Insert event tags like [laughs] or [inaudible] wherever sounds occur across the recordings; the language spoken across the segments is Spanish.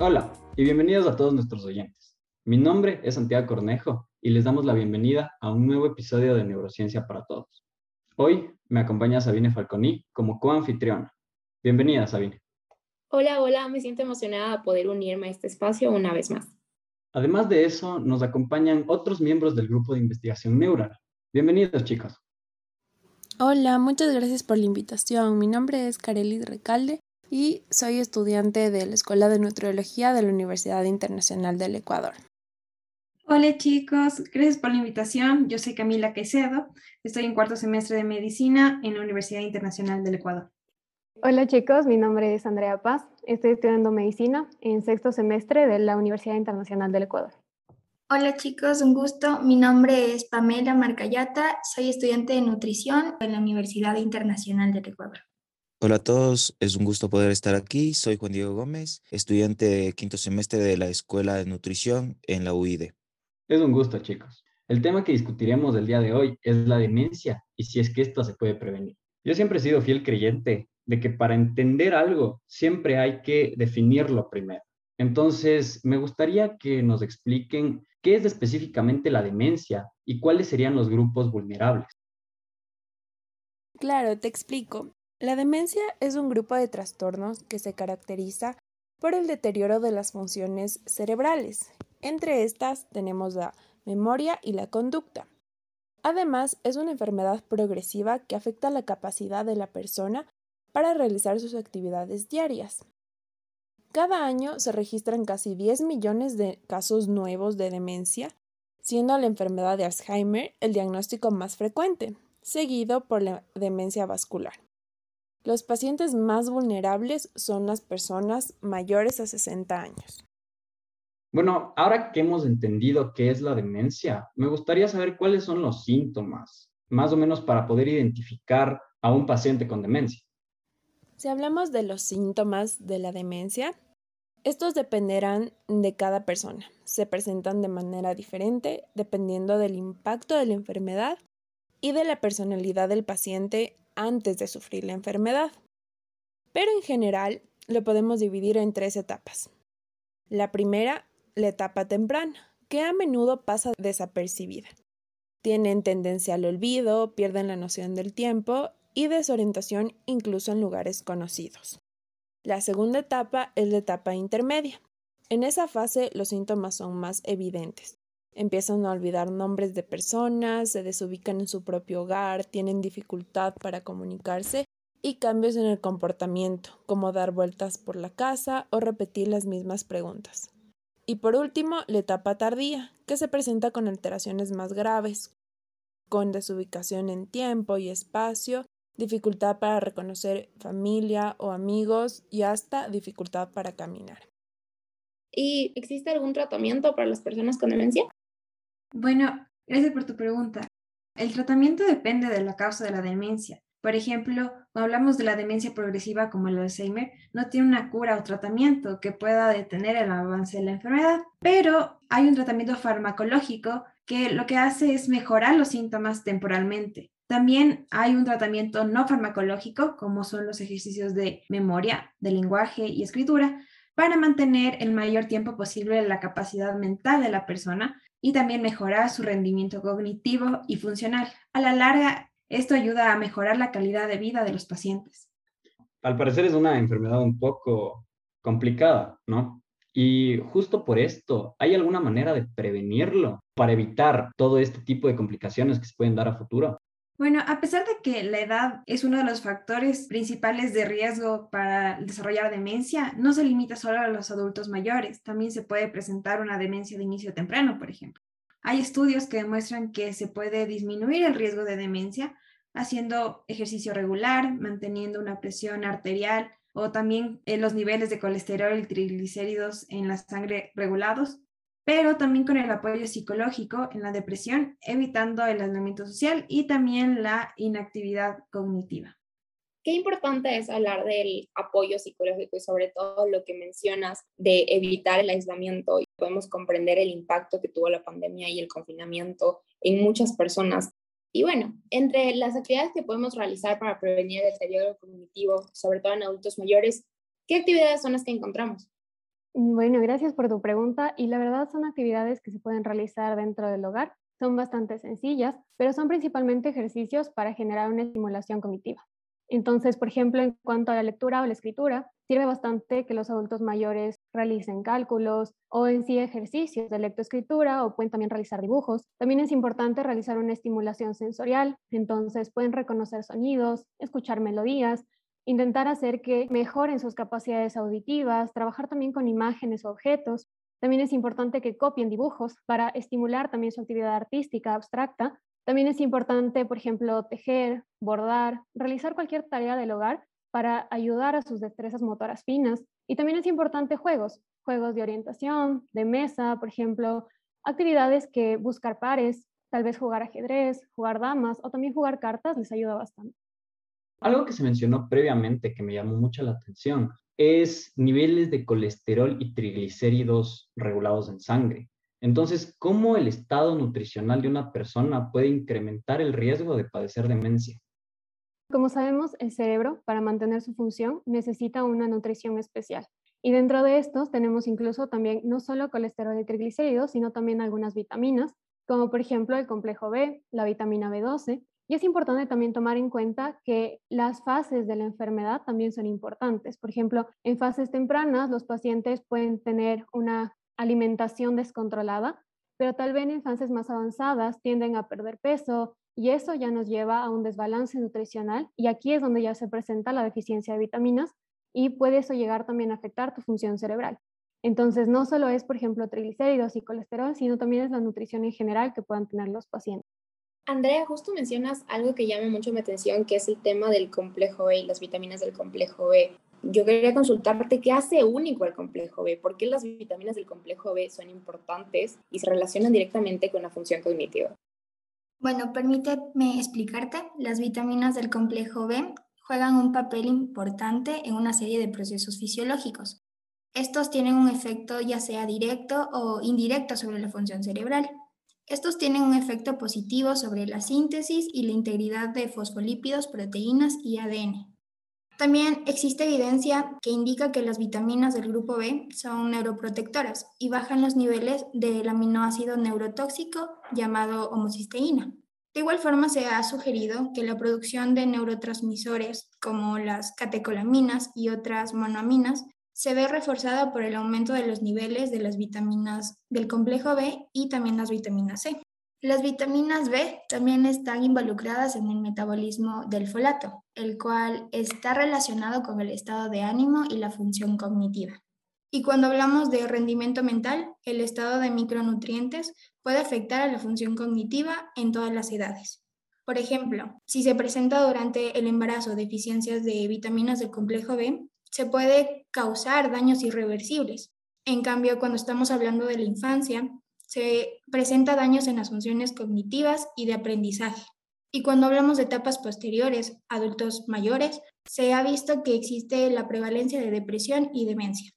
Hola y bienvenidos a todos nuestros oyentes. Mi nombre es Santiago Cornejo y les damos la bienvenida a un nuevo episodio de Neurociencia para Todos. Hoy me acompaña Sabine Falconi como coanfitriona. Bienvenida, Sabine. Hola, hola, me siento emocionada de poder unirme a este espacio una vez más. Además de eso, nos acompañan otros miembros del grupo de investigación Neural. Bienvenidos, chicos. Hola, muchas gracias por la invitación. Mi nombre es Carelis Recalde y soy estudiante de la Escuela de Nutriología de la Universidad Internacional del Ecuador. Hola chicos, gracias por la invitación. Yo soy Camila Quecedo, estoy en cuarto semestre de medicina en la Universidad Internacional del Ecuador. Hola chicos, mi nombre es Andrea Paz, estoy estudiando medicina en sexto semestre de la Universidad Internacional del Ecuador. Hola chicos, un gusto. Mi nombre es Pamela Marcayata, soy estudiante de nutrición en la Universidad Internacional del Ecuador. Hola a todos, es un gusto poder estar aquí. Soy Juan Diego Gómez, estudiante de quinto semestre de la Escuela de Nutrición en la UID. Es un gusto, chicos. El tema que discutiremos el día de hoy es la demencia y si es que esto se puede prevenir. Yo siempre he sido fiel creyente de que para entender algo siempre hay que definirlo primero. Entonces, me gustaría que nos expliquen qué es específicamente la demencia y cuáles serían los grupos vulnerables. Claro, te explico. La demencia es un grupo de trastornos que se caracteriza por el deterioro de las funciones cerebrales. Entre estas tenemos la memoria y la conducta. Además, es una enfermedad progresiva que afecta la capacidad de la persona para realizar sus actividades diarias. Cada año se registran casi 10 millones de casos nuevos de demencia, siendo la enfermedad de Alzheimer el diagnóstico más frecuente, seguido por la demencia vascular. Los pacientes más vulnerables son las personas mayores a 60 años. Bueno, ahora que hemos entendido qué es la demencia, me gustaría saber cuáles son los síntomas, más o menos para poder identificar a un paciente con demencia. Si hablamos de los síntomas de la demencia, estos dependerán de cada persona. Se presentan de manera diferente dependiendo del impacto de la enfermedad y de la personalidad del paciente antes de sufrir la enfermedad. Pero en general lo podemos dividir en tres etapas. La primera, la etapa temprana, que a menudo pasa desapercibida. Tienen tendencia al olvido, pierden la noción del tiempo y desorientación incluso en lugares conocidos. La segunda etapa es la etapa intermedia. En esa fase los síntomas son más evidentes. Empiezan a olvidar nombres de personas, se desubican en su propio hogar, tienen dificultad para comunicarse y cambios en el comportamiento, como dar vueltas por la casa o repetir las mismas preguntas. Y por último, la etapa tardía, que se presenta con alteraciones más graves, con desubicación en tiempo y espacio, dificultad para reconocer familia o amigos y hasta dificultad para caminar. ¿Y existe algún tratamiento para las personas con demencia? Bueno, gracias por tu pregunta. El tratamiento depende de la causa de la demencia. Por ejemplo, cuando hablamos de la demencia progresiva como el Alzheimer, no tiene una cura o tratamiento que pueda detener el avance de la enfermedad, pero hay un tratamiento farmacológico que lo que hace es mejorar los síntomas temporalmente. También hay un tratamiento no farmacológico, como son los ejercicios de memoria, de lenguaje y escritura, para mantener el mayor tiempo posible la capacidad mental de la persona y también mejorar su rendimiento cognitivo y funcional. A la larga, esto ayuda a mejorar la calidad de vida de los pacientes. Al parecer es una enfermedad un poco complicada, ¿no? Y justo por esto, ¿hay alguna manera de prevenirlo para evitar todo este tipo de complicaciones que se pueden dar a futuro? Bueno, a pesar de que la edad es uno de los factores principales de riesgo para desarrollar demencia, no se limita solo a los adultos mayores, también se puede presentar una demencia de inicio temprano, por ejemplo. Hay estudios que demuestran que se puede disminuir el riesgo de demencia haciendo ejercicio regular, manteniendo una presión arterial o también los niveles de colesterol y triglicéridos en la sangre regulados pero también con el apoyo psicológico en la depresión, evitando el aislamiento social y también la inactividad cognitiva. Qué importante es hablar del apoyo psicológico y sobre todo lo que mencionas de evitar el aislamiento. Podemos comprender el impacto que tuvo la pandemia y el confinamiento en muchas personas. Y bueno, entre las actividades que podemos realizar para prevenir el deterioro cognitivo, sobre todo en adultos mayores, ¿qué actividades son las que encontramos? Bueno, gracias por tu pregunta. Y la verdad son actividades que se pueden realizar dentro del hogar. Son bastante sencillas, pero son principalmente ejercicios para generar una estimulación cognitiva. Entonces, por ejemplo, en cuanto a la lectura o la escritura, sirve bastante que los adultos mayores realicen cálculos o en sí ejercicios de lectoescritura o pueden también realizar dibujos. También es importante realizar una estimulación sensorial, entonces pueden reconocer sonidos, escuchar melodías, intentar hacer que mejoren sus capacidades auditivas, trabajar también con imágenes o objetos. También es importante que copien dibujos para estimular también su actividad artística abstracta también es importante, por ejemplo, tejer, bordar, realizar cualquier tarea del hogar para ayudar a sus destrezas motoras finas. Y también es importante juegos, juegos de orientación, de mesa, por ejemplo, actividades que buscar pares, tal vez jugar ajedrez, jugar damas o también jugar cartas les ayuda bastante. Algo que se mencionó previamente que me llamó mucho la atención es niveles de colesterol y triglicéridos regulados en sangre. Entonces, ¿cómo el estado nutricional de una persona puede incrementar el riesgo de padecer demencia? Como sabemos, el cerebro, para mantener su función, necesita una nutrición especial. Y dentro de estos tenemos incluso también no solo colesterol y triglicéridos, sino también algunas vitaminas, como por ejemplo el complejo B, la vitamina B12. Y es importante también tomar en cuenta que las fases de la enfermedad también son importantes. Por ejemplo, en fases tempranas los pacientes pueden tener una alimentación descontrolada, pero tal vez en fases más avanzadas tienden a perder peso y eso ya nos lleva a un desbalance nutricional y aquí es donde ya se presenta la deficiencia de vitaminas y puede eso llegar también a afectar tu función cerebral. Entonces, no solo es, por ejemplo, triglicéridos y colesterol, sino también es la nutrición en general que puedan tener los pacientes. Andrea, justo mencionas algo que llama mucho mi atención, que es el tema del complejo B y las vitaminas del complejo B yo quería consultarte qué hace único al complejo B, por qué las vitaminas del complejo B son importantes y se relacionan directamente con la función cognitiva. Bueno, permíteme explicarte. Las vitaminas del complejo B juegan un papel importante en una serie de procesos fisiológicos. Estos tienen un efecto ya sea directo o indirecto sobre la función cerebral. Estos tienen un efecto positivo sobre la síntesis y la integridad de fosfolípidos, proteínas y ADN. También existe evidencia que indica que las vitaminas del grupo B son neuroprotectoras y bajan los niveles del aminoácido neurotóxico llamado homocisteína. De igual forma, se ha sugerido que la producción de neurotransmisores como las catecolaminas y otras monoaminas se ve reforzada por el aumento de los niveles de las vitaminas del complejo B y también las vitaminas C. Las vitaminas B también están involucradas en el metabolismo del folato, el cual está relacionado con el estado de ánimo y la función cognitiva. Y cuando hablamos de rendimiento mental, el estado de micronutrientes puede afectar a la función cognitiva en todas las edades. Por ejemplo, si se presenta durante el embarazo deficiencias de vitaminas del complejo B, se puede causar daños irreversibles. En cambio, cuando estamos hablando de la infancia, se presenta daños en las funciones cognitivas y de aprendizaje. Y cuando hablamos de etapas posteriores, adultos mayores, se ha visto que existe la prevalencia de depresión y demencia.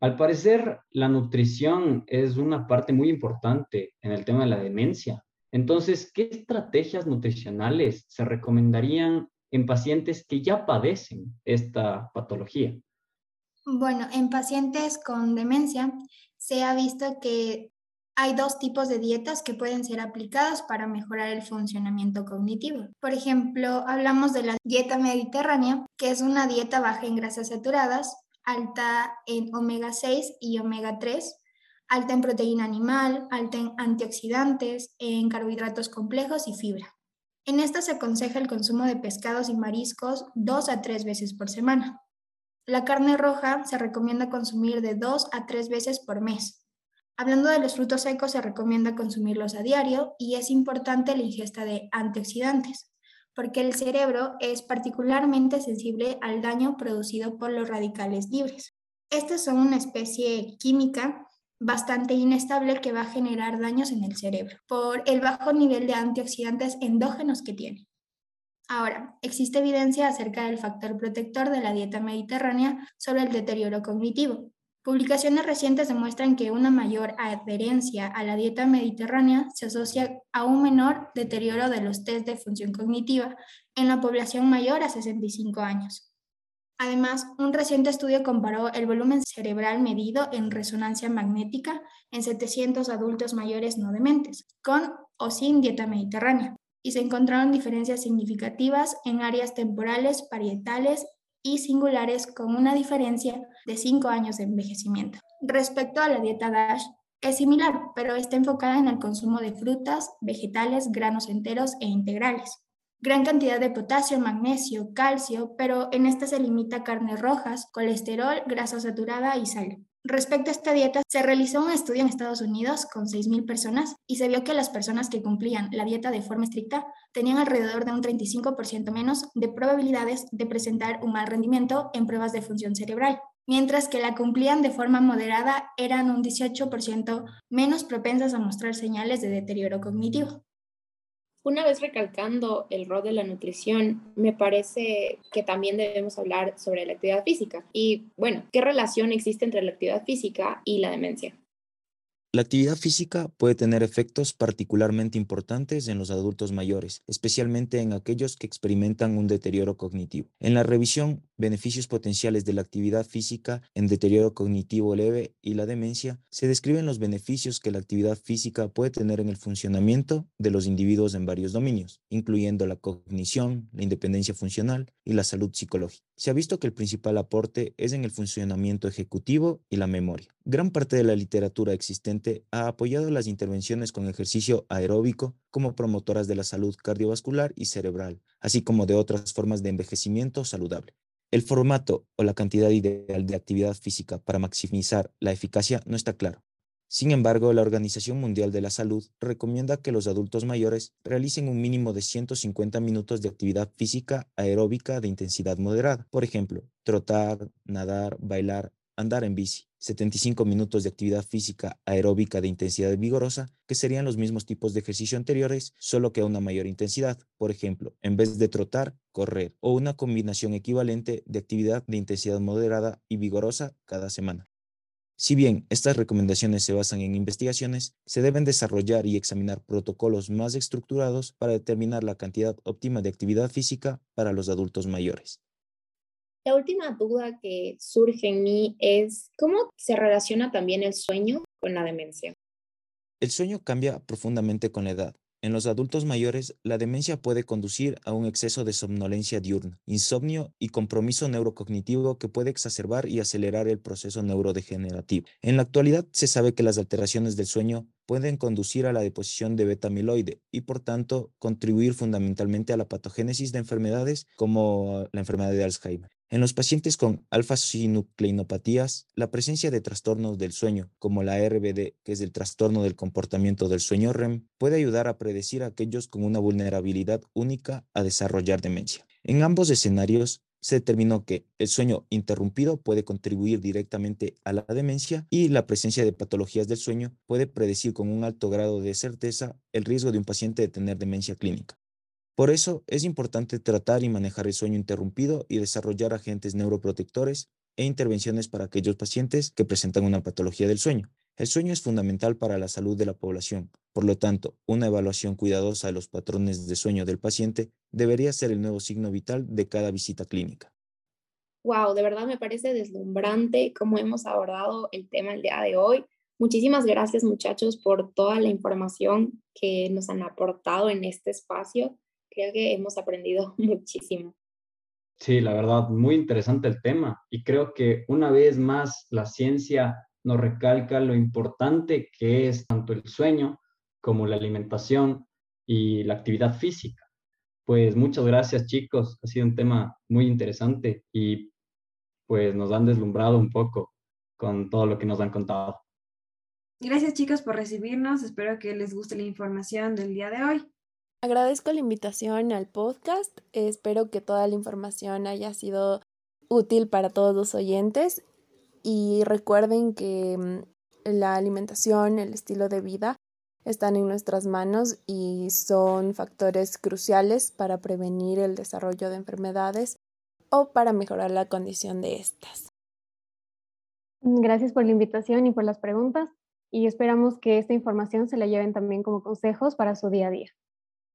Al parecer, la nutrición es una parte muy importante en el tema de la demencia. Entonces, ¿qué estrategias nutricionales se recomendarían en pacientes que ya padecen esta patología? Bueno, en pacientes con demencia se ha visto que hay dos tipos de dietas que pueden ser aplicadas para mejorar el funcionamiento cognitivo. Por ejemplo, hablamos de la dieta mediterránea, que es una dieta baja en grasas saturadas, alta en omega 6 y omega 3, alta en proteína animal, alta en antioxidantes, en carbohidratos complejos y fibra. En esta se aconseja el consumo de pescados y mariscos dos a tres veces por semana. La carne roja se recomienda consumir de dos a tres veces por mes. Hablando de los frutos secos, se recomienda consumirlos a diario y es importante la ingesta de antioxidantes, porque el cerebro es particularmente sensible al daño producido por los radicales libres. Estas son una especie química bastante inestable que va a generar daños en el cerebro por el bajo nivel de antioxidantes endógenos que tiene. Ahora, existe evidencia acerca del factor protector de la dieta mediterránea sobre el deterioro cognitivo, Publicaciones recientes demuestran que una mayor adherencia a la dieta mediterránea se asocia a un menor deterioro de los test de función cognitiva en la población mayor a 65 años. Además, un reciente estudio comparó el volumen cerebral medido en resonancia magnética en 700 adultos mayores no dementes, con o sin dieta mediterránea, y se encontraron diferencias significativas en áreas temporales, parietales y singulares con una diferencia de 5 años de envejecimiento. Respecto a la dieta DASH, es similar, pero está enfocada en el consumo de frutas, vegetales, granos enteros e integrales. Gran cantidad de potasio, magnesio, calcio, pero en esta se limita a carnes rojas, colesterol, grasa saturada y sal. Respecto a esta dieta, se realizó un estudio en Estados Unidos con 6.000 personas y se vio que las personas que cumplían la dieta de forma estricta tenían alrededor de un 35% menos de probabilidades de presentar un mal rendimiento en pruebas de función cerebral, mientras que la cumplían de forma moderada eran un 18% menos propensas a mostrar señales de deterioro cognitivo. Una vez recalcando el rol de la nutrición, me parece que también debemos hablar sobre la actividad física. Y bueno, ¿qué relación existe entre la actividad física y la demencia? La actividad física puede tener efectos particularmente importantes en los adultos mayores, especialmente en aquellos que experimentan un deterioro cognitivo. En la revisión Beneficios potenciales de la actividad física en deterioro cognitivo leve y la demencia, se describen los beneficios que la actividad física puede tener en el funcionamiento de los individuos en varios dominios, incluyendo la cognición, la independencia funcional y la salud psicológica. Se ha visto que el principal aporte es en el funcionamiento ejecutivo y la memoria. Gran parte de la literatura existente ha apoyado las intervenciones con ejercicio aeróbico como promotoras de la salud cardiovascular y cerebral, así como de otras formas de envejecimiento saludable. El formato o la cantidad ideal de actividad física para maximizar la eficacia no está claro. Sin embargo, la Organización Mundial de la Salud recomienda que los adultos mayores realicen un mínimo de 150 minutos de actividad física aeróbica de intensidad moderada. Por ejemplo, trotar, nadar, bailar, andar en bici, 75 minutos de actividad física aeróbica de intensidad vigorosa, que serían los mismos tipos de ejercicio anteriores, solo que a una mayor intensidad. Por ejemplo, en vez de trotar, correr, o una combinación equivalente de actividad de intensidad moderada y vigorosa cada semana. Si bien estas recomendaciones se basan en investigaciones, se deben desarrollar y examinar protocolos más estructurados para determinar la cantidad óptima de actividad física para los adultos mayores. La última duda que surge en mí es cómo se relaciona también el sueño con la demencia. El sueño cambia profundamente con la edad. En los adultos mayores, la demencia puede conducir a un exceso de somnolencia diurna, insomnio y compromiso neurocognitivo que puede exacerbar y acelerar el proceso neurodegenerativo. En la actualidad, se sabe que las alteraciones del sueño pueden conducir a la deposición de beta-amiloide y, por tanto, contribuir fundamentalmente a la patogénesis de enfermedades como la enfermedad de Alzheimer. En los pacientes con alfa-sinucleinopatías, la presencia de trastornos del sueño, como la RBD, que es el trastorno del comportamiento del sueño REM, puede ayudar a predecir a aquellos con una vulnerabilidad única a desarrollar demencia. En ambos escenarios, se determinó que el sueño interrumpido puede contribuir directamente a la demencia y la presencia de patologías del sueño puede predecir con un alto grado de certeza el riesgo de un paciente de tener demencia clínica. Por eso es importante tratar y manejar el sueño interrumpido y desarrollar agentes neuroprotectores e intervenciones para aquellos pacientes que presentan una patología del sueño. El sueño es fundamental para la salud de la población. Por lo tanto, una evaluación cuidadosa de los patrones de sueño del paciente debería ser el nuevo signo vital de cada visita clínica. Wow, de verdad me parece deslumbrante cómo hemos abordado el tema el día de hoy. Muchísimas gracias muchachos por toda la información que nos han aportado en este espacio creo que hemos aprendido [laughs] muchísimo. Sí, la verdad, muy interesante el tema y creo que una vez más la ciencia nos recalca lo importante que es tanto el sueño como la alimentación y la actividad física. Pues muchas gracias chicos, ha sido un tema muy interesante y pues nos han deslumbrado un poco con todo lo que nos han contado. Gracias chicos por recibirnos, espero que les guste la información del día de hoy. Agradezco la invitación al podcast. Espero que toda la información haya sido útil para todos los oyentes y recuerden que mm, la alimentación, el estilo de vida están en nuestras manos y son factores cruciales para prevenir el desarrollo de enfermedades o para mejorar la condición de estas. Gracias por la invitación y por las preguntas y esperamos que esta información se la lleven también como consejos para su día a día.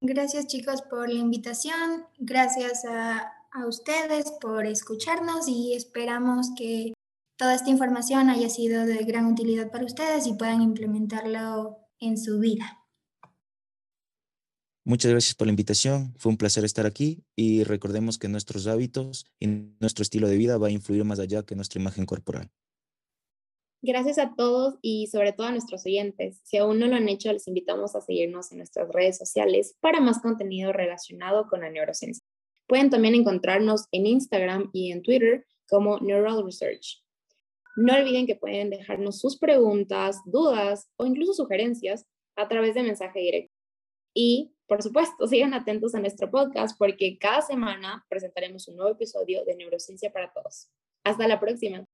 Gracias chicos por la invitación, gracias a, a ustedes por escucharnos y esperamos que toda esta información haya sido de gran utilidad para ustedes y puedan implementarlo en su vida. Muchas gracias por la invitación. Fue un placer estar aquí y recordemos que nuestros hábitos y nuestro estilo de vida va a influir más allá que nuestra imagen corporal. Gracias a todos y sobre todo a nuestros oyentes. Si aún no lo han hecho, les invitamos a seguirnos en nuestras redes sociales para más contenido relacionado con la neurociencia. Pueden también encontrarnos en Instagram y en Twitter como Neural Research. No olviden que pueden dejarnos sus preguntas, dudas o incluso sugerencias a través de mensaje directo. Y, por supuesto, sigan atentos a nuestro podcast porque cada semana presentaremos un nuevo episodio de Neurociencia para Todos. Hasta la próxima.